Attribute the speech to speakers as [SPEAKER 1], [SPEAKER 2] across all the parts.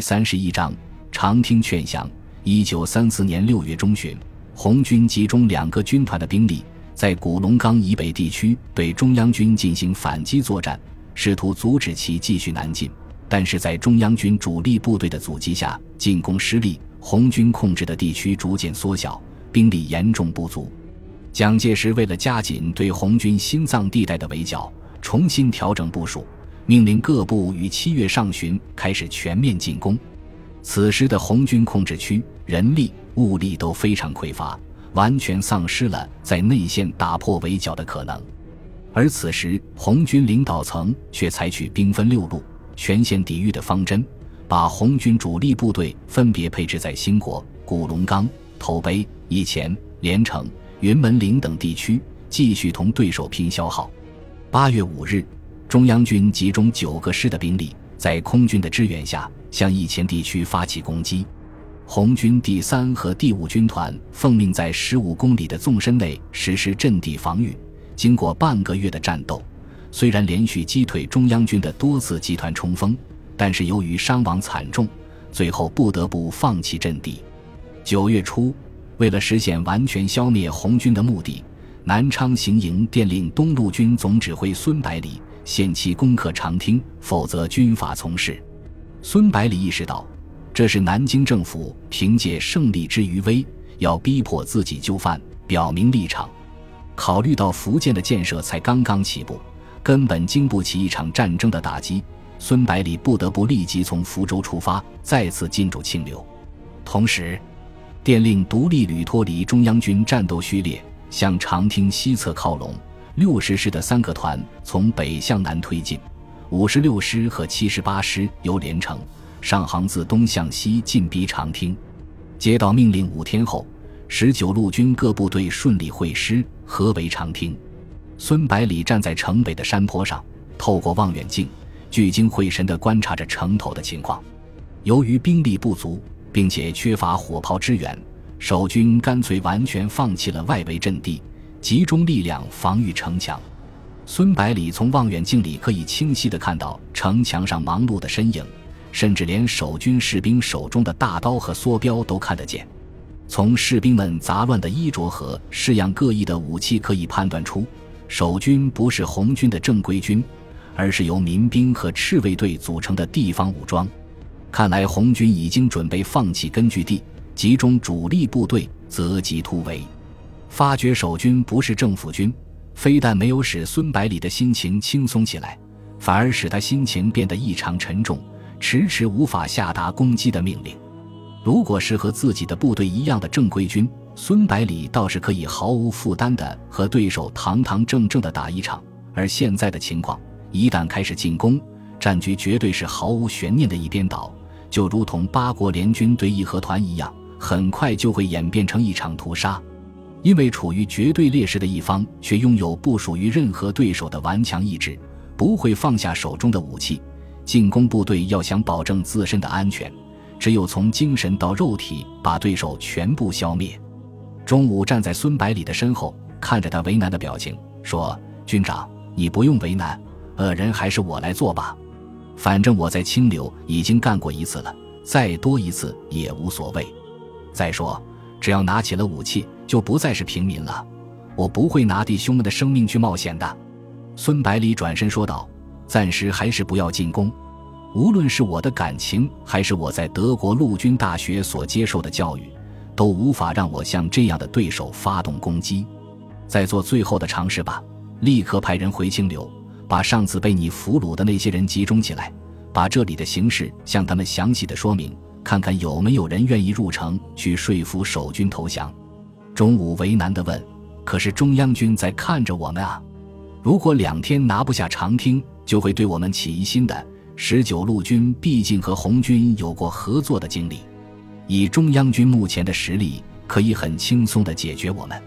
[SPEAKER 1] 第三十一章长汀劝降。一九三四年六月中旬，红军集中两个军团的兵力，在古龙冈以北地区对中央军进行反击作战，试图阻止其继续南进。但是在中央军主力部队的阻击下，进攻失利，红军控制的地区逐渐缩小，兵力严重不足。蒋介石为了加紧对红军心脏地带的围剿，重新调整部署。命令各部于七月上旬开始全面进攻。此时的红军控制区人力物力都非常匮乏，完全丧失了在内线打破围剿的可能。而此时红军领导层却采取兵分六路、全线抵御的方针，把红军主力部队分别配置在兴国、古龙冈、头碑、义前、连城、云门岭等地区，继续同对手拼消耗。八月五日。中央军集中九个师的兵力，在空军的支援下，向义前地区发起攻击。红军第三和第五军团奉命在十五公里的纵深内实施阵地防御。经过半个月的战斗，虽然连续击退中央军的多次集团冲锋，但是由于伤亡惨重，最后不得不放弃阵地。九月初，为了实现完全消灭红军的目的，南昌行营电令东路军总指挥孙百里。限期攻克长汀，否则军法从事。孙百里意识到，这是南京政府凭借胜利之余威，要逼迫自己就范，表明立场。考虑到福建的建设才刚刚起步，根本经不起一场战争的打击，孙百里不得不立即从福州出发，再次进驻清流。同时，电令独立旅脱离中央军战斗序列，向长汀西侧靠拢。六十师的三个团从北向南推进，五十六师和七十八师由连城、上杭自东向西进逼长汀。接到命令五天后，十九路军各部队顺利会师，合围长汀。孙百里站在城北的山坡上，透过望远镜，聚精会神地观察着城头的情况。由于兵力不足，并且缺乏火炮支援，守军干脆完全放弃了外围阵地。集中力量防御城墙。孙百里从望远镜里可以清晰地看到城墙上忙碌的身影，甚至连守军士兵手中的大刀和梭镖都看得见。从士兵们杂乱的衣着和式样各异的武器可以判断出，守军不是红军的正规军，而是由民兵和赤卫队组成的地方武装。看来红军已经准备放弃根据地，集中主力部队择机突围。发觉守军不是政府军，非但没有使孙百里的心情轻松起来，反而使他心情变得异常沉重，迟迟无法下达攻击的命令。如果是和自己的部队一样的正规军，孙百里倒是可以毫无负担的和对手堂堂正正的打一场。而现在的情况，一旦开始进攻，战局绝对是毫无悬念的一边倒，就如同八国联军对义和团一样，很快就会演变成一场屠杀。因为处于绝对劣势的一方，却拥有不属于任何对手的顽强意志，不会放下手中的武器。进攻部队要想保证自身的安全，只有从精神到肉体把对手全部消灭。中午站在孙百里的身后，看着他为难的表情，说：“军长，你不用为难，恶人还是我来做吧。反正我在清流已经干过一次了，再多一次也无所谓。再说，只要拿起了武器。”就不再是平民了，我不会拿弟兄们的生命去冒险的。”孙百里转身说道，“暂时还是不要进攻。无论是我的感情，还是我在德国陆军大学所接受的教育，都无法让我向这样的对手发动攻击。再做最后的尝试吧，立刻派人回清流，把上次被你俘虏的那些人集中起来，把这里的形势向他们详细的说明，看看有没有人愿意入城去说服守军投降。”中午为难地问：“可是中央军在看着我们啊！如果两天拿不下长汀，就会对我们起疑心的。十九路军毕竟和红军有过合作的经历，以中央军目前的实力，可以很轻松地解决我们。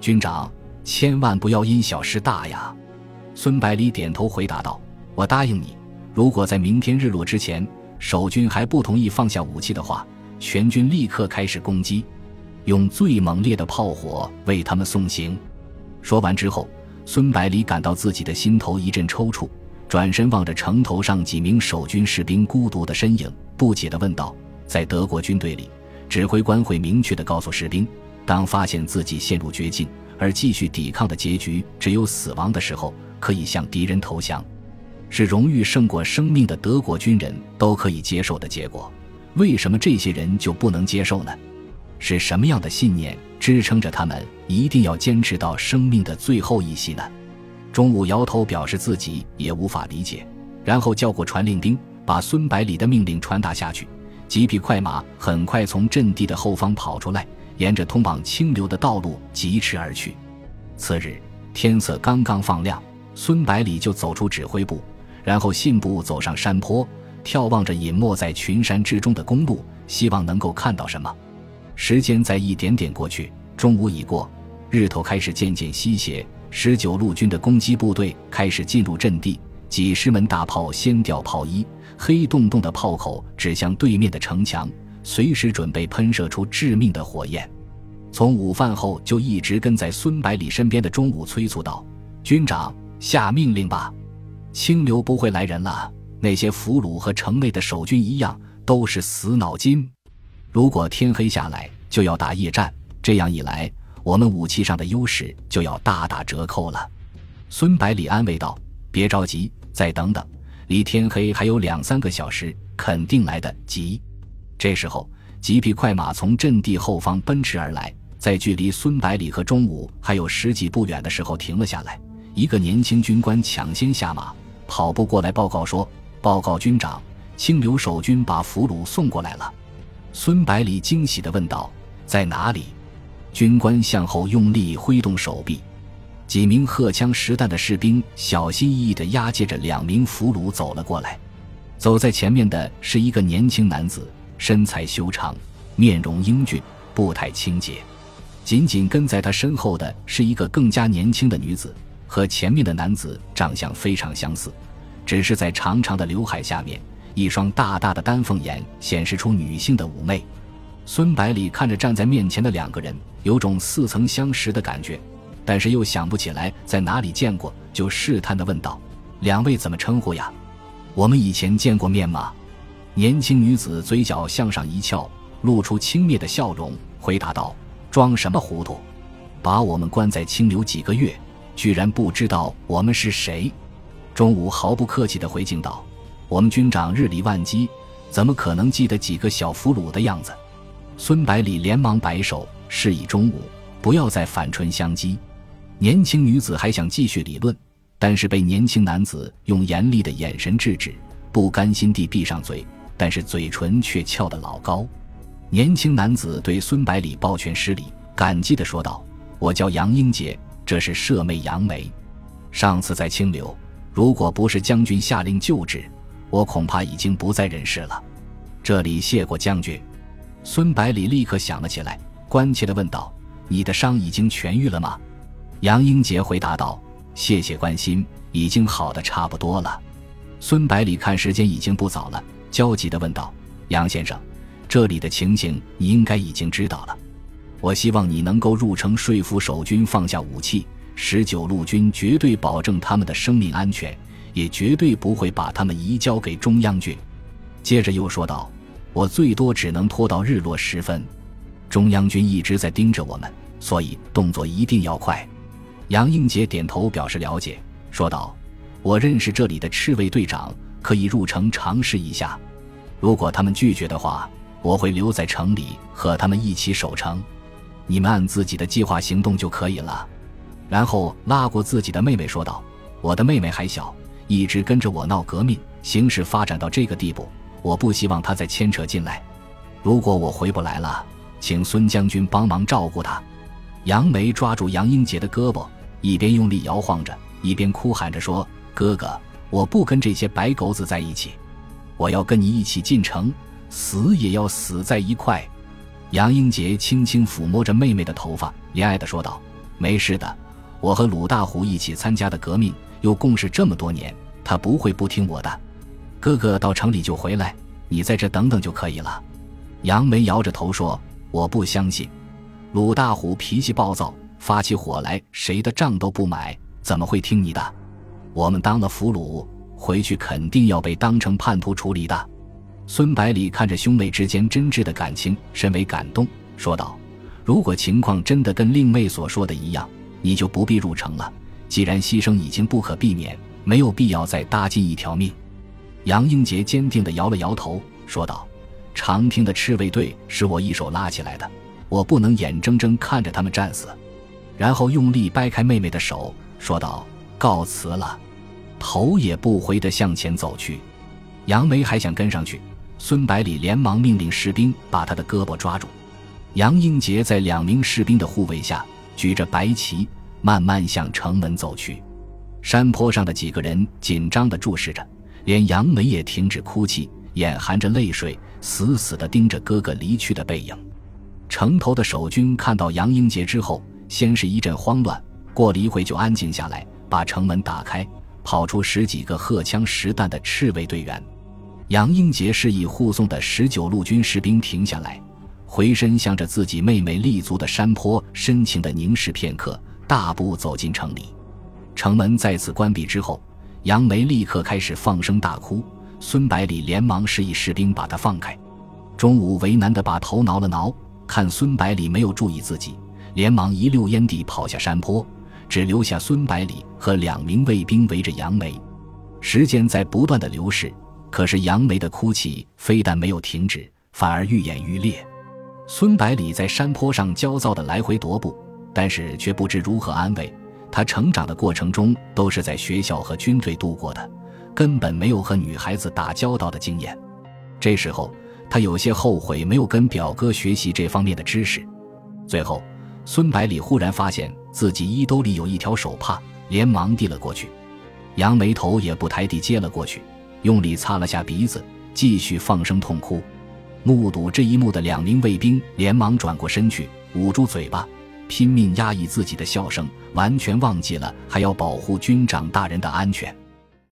[SPEAKER 1] 军长，千万不要因小失大呀！”孙百里点头回答道：“我答应你，如果在明天日落之前，守军还不同意放下武器的话，全军立刻开始攻击。”用最猛烈的炮火为他们送行。说完之后，孙百里感到自己的心头一阵抽搐，转身望着城头上几名守军士兵孤独的身影，不解地问道：“在德国军队里，指挥官会明确地告诉士兵，当发现自己陷入绝境而继续抵抗的结局只有死亡的时候，可以向敌人投降，是荣誉胜过生命的德国军人都可以接受的结果。为什么这些人就不能接受呢？是什么样的信念支撑着他们一定要坚持到生命的最后一息呢？”钟武摇头，表示自己也无法理解，然后叫过传令兵，把孙百里的命令传达下去。几匹快马很快从阵地的后方跑出来，沿着通往清流的道路疾驰而去。次日天色刚刚放亮，孙百里就走出指挥部，然后信步走上山坡，眺望着隐没在群山之中的公路，希望能够看到什么。时间在一点点过去，中午已过，日头开始渐渐西斜。十九路军的攻击部队开始进入阵地，几十门大炮掀掉炮衣，黑洞洞的炮口指向对面的城墙，随时准备喷射出致命的火焰。从午饭后就一直跟在孙百里身边的钟武催促道：“军长，下命令吧！清流不会来人了。那些俘虏和城内的守军一样，都是死脑筋。如果天黑下来就要打夜战，这样一来……”我们武器上的优势就要大打折扣了，孙百里安慰道：“别着急，再等等，离天黑还有两三个小时，肯定来得及。”这时候，几匹快马从阵地后方奔驰而来，在距离孙百里和钟武还有十几步远的时候停了下来。一个年轻军官抢先下马，跑步过来报告说：“报告军长，清流守军把俘虏送过来了。”孙百里惊喜地问道：“在哪里？”军官向后用力挥动手臂，几名荷枪实弹的士兵小心翼翼地押解着两名俘虏走了过来。走在前面的是一个年轻男子，身材修长，面容英俊，步态清洁。紧紧跟在他身后的是一个更加年轻的女子，和前面的男子长相非常相似，只是在长长的刘海下面，一双大大的丹凤眼显示出女性的妩媚。孙百里看着站在面前的两个人，有种似曾相识的感觉，但是又想不起来在哪里见过，就试探地问道：“两位怎么称呼呀？我们以前见过面吗？”年轻女子嘴角向上一翘，露出轻蔑的笑容，回答道：“装什么糊涂？把我们关在清流几个月，居然不知道我们是谁？”钟午毫不客气地回敬道：“我们军长日理万机，怎么可能记得几个小俘虏的样子？”孙百里连忙摆手，示意钟午不要再反唇相讥。年轻女子还想继续理论，但是被年轻男子用严厉的眼神制止，不甘心地闭上嘴，但是嘴唇却翘得老高。年轻男子对孙百里抱拳施礼，感激地说道：“我叫杨英杰，这是舍妹杨梅。上次在清流，如果不是将军下令救治，我恐怕已经不在人世了。这里谢过将军。”孙百里立刻想了起来，关切地问道：“你的伤已经痊愈了吗？”杨英杰回答道：“谢谢关心，已经好的差不多了。”孙百里看时间已经不早了，焦急地问道：“杨先生，这里的情形你应该已经知道了。我希望你能够入城说服守军放下武器，十九路军绝对保证他们的生命安全，也绝对不会把他们移交给中央军。”接着又说道。我最多只能拖到日落时分，中央军一直在盯着我们，所以动作一定要快。杨英杰点头表示了解，说道：“我认识这里的赤卫队长，可以入城尝试一下。如果他们拒绝的话，我会留在城里和他们一起守城。你们按自己的计划行动就可以了。”然后拉过自己的妹妹说道：“我的妹妹还小，一直跟着我闹革命，形势发展到这个地步。”我不希望她再牵扯进来。如果我回不来了，请孙将军帮忙照顾她。杨梅抓住杨英杰的胳膊，一边用力摇晃着，一边哭喊着说：“哥哥，我不跟这些白狗子在一起，我要跟你一起进城，死也要死在一块。”杨英杰轻轻抚摸着妹妹的头发，怜爱地说道：“没事的，我和鲁大虎一起参加的革命，又共事这么多年，他不会不听我的。”哥哥到城里就回来，你在这等等就可以了。杨梅摇着头说：“我不相信。”鲁大虎脾气暴躁，发起火来，谁的账都不买，怎么会听你的？我们当了俘虏，回去肯定要被当成叛徒处理的。孙百里看着兄妹之间真挚的感情，甚为感动，说道：“如果情况真的跟令妹所说的一样，你就不必入城了。既然牺牲已经不可避免，没有必要再搭进一条命。”杨英杰坚定地摇了摇头，说道：“长汀的赤卫队是我一手拉起来的，我不能眼睁睁看着他们战死。”然后用力掰开妹妹的手，说道：“告辞了。”头也不回地向前走去。杨梅还想跟上去。孙百里连忙命令士兵把他的胳膊抓住。杨英杰在两名士兵的护卫下，举着白旗，慢慢向城门走去。山坡上的几个人紧张地注视着，连杨梅也停止哭泣，眼含着泪水，死死地盯着哥哥离去的背影。城头的守军看到杨英杰之后，先是一阵慌乱，过了一会就安静下来，把城门打开，跑出十几个荷枪实弹的赤卫队员。杨英杰示意护送的十九路军士兵停下来，回身向着自己妹妹立足的山坡深情地凝视片刻，大步走进城里。城门再次关闭之后，杨梅立刻开始放声大哭。孙百里连忙示意士兵把他放开。钟武为难地把头挠了挠，看孙百里没有注意自己，连忙一溜烟地跑下山坡，只留下孙百里和两名卫兵围着杨梅。时间在不断的流逝。可是杨梅的哭泣非但没有停止，反而愈演愈烈。孙百里在山坡上焦躁地来回踱步，但是却不知如何安慰。他成长的过程中都是在学校和军队度过的，根本没有和女孩子打交道的经验。这时候，他有些后悔没有跟表哥学习这方面的知识。最后，孙百里忽然发现自己衣兜里有一条手帕，连忙递了过去。杨梅头也不抬地接了过去。用力擦了下鼻子，继续放声痛哭。目睹这一幕的两名卫兵连忙转过身去，捂住嘴巴，拼命压抑自己的笑声，完全忘记了还要保护军长大人的安全。